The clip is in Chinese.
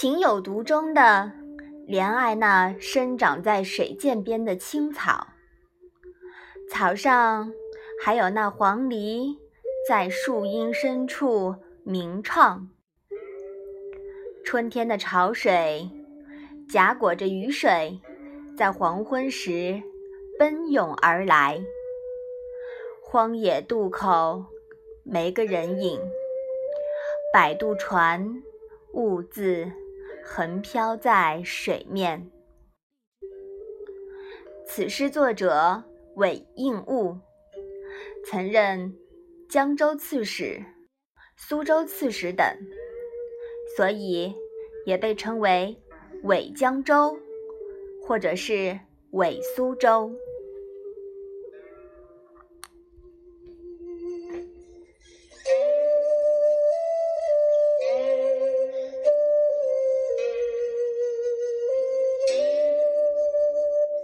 情有独钟的怜爱那生长在水涧边的青草，草上还有那黄鹂在树荫深处鸣唱。春天的潮水。夹裹着雨水，在黄昏时奔涌而来。荒野渡口没个人影，摆渡船兀自横漂在水面。此诗作者韦应物，曾任江州刺史、苏州刺史等，所以也被称为。韦江州，或者是韦苏州。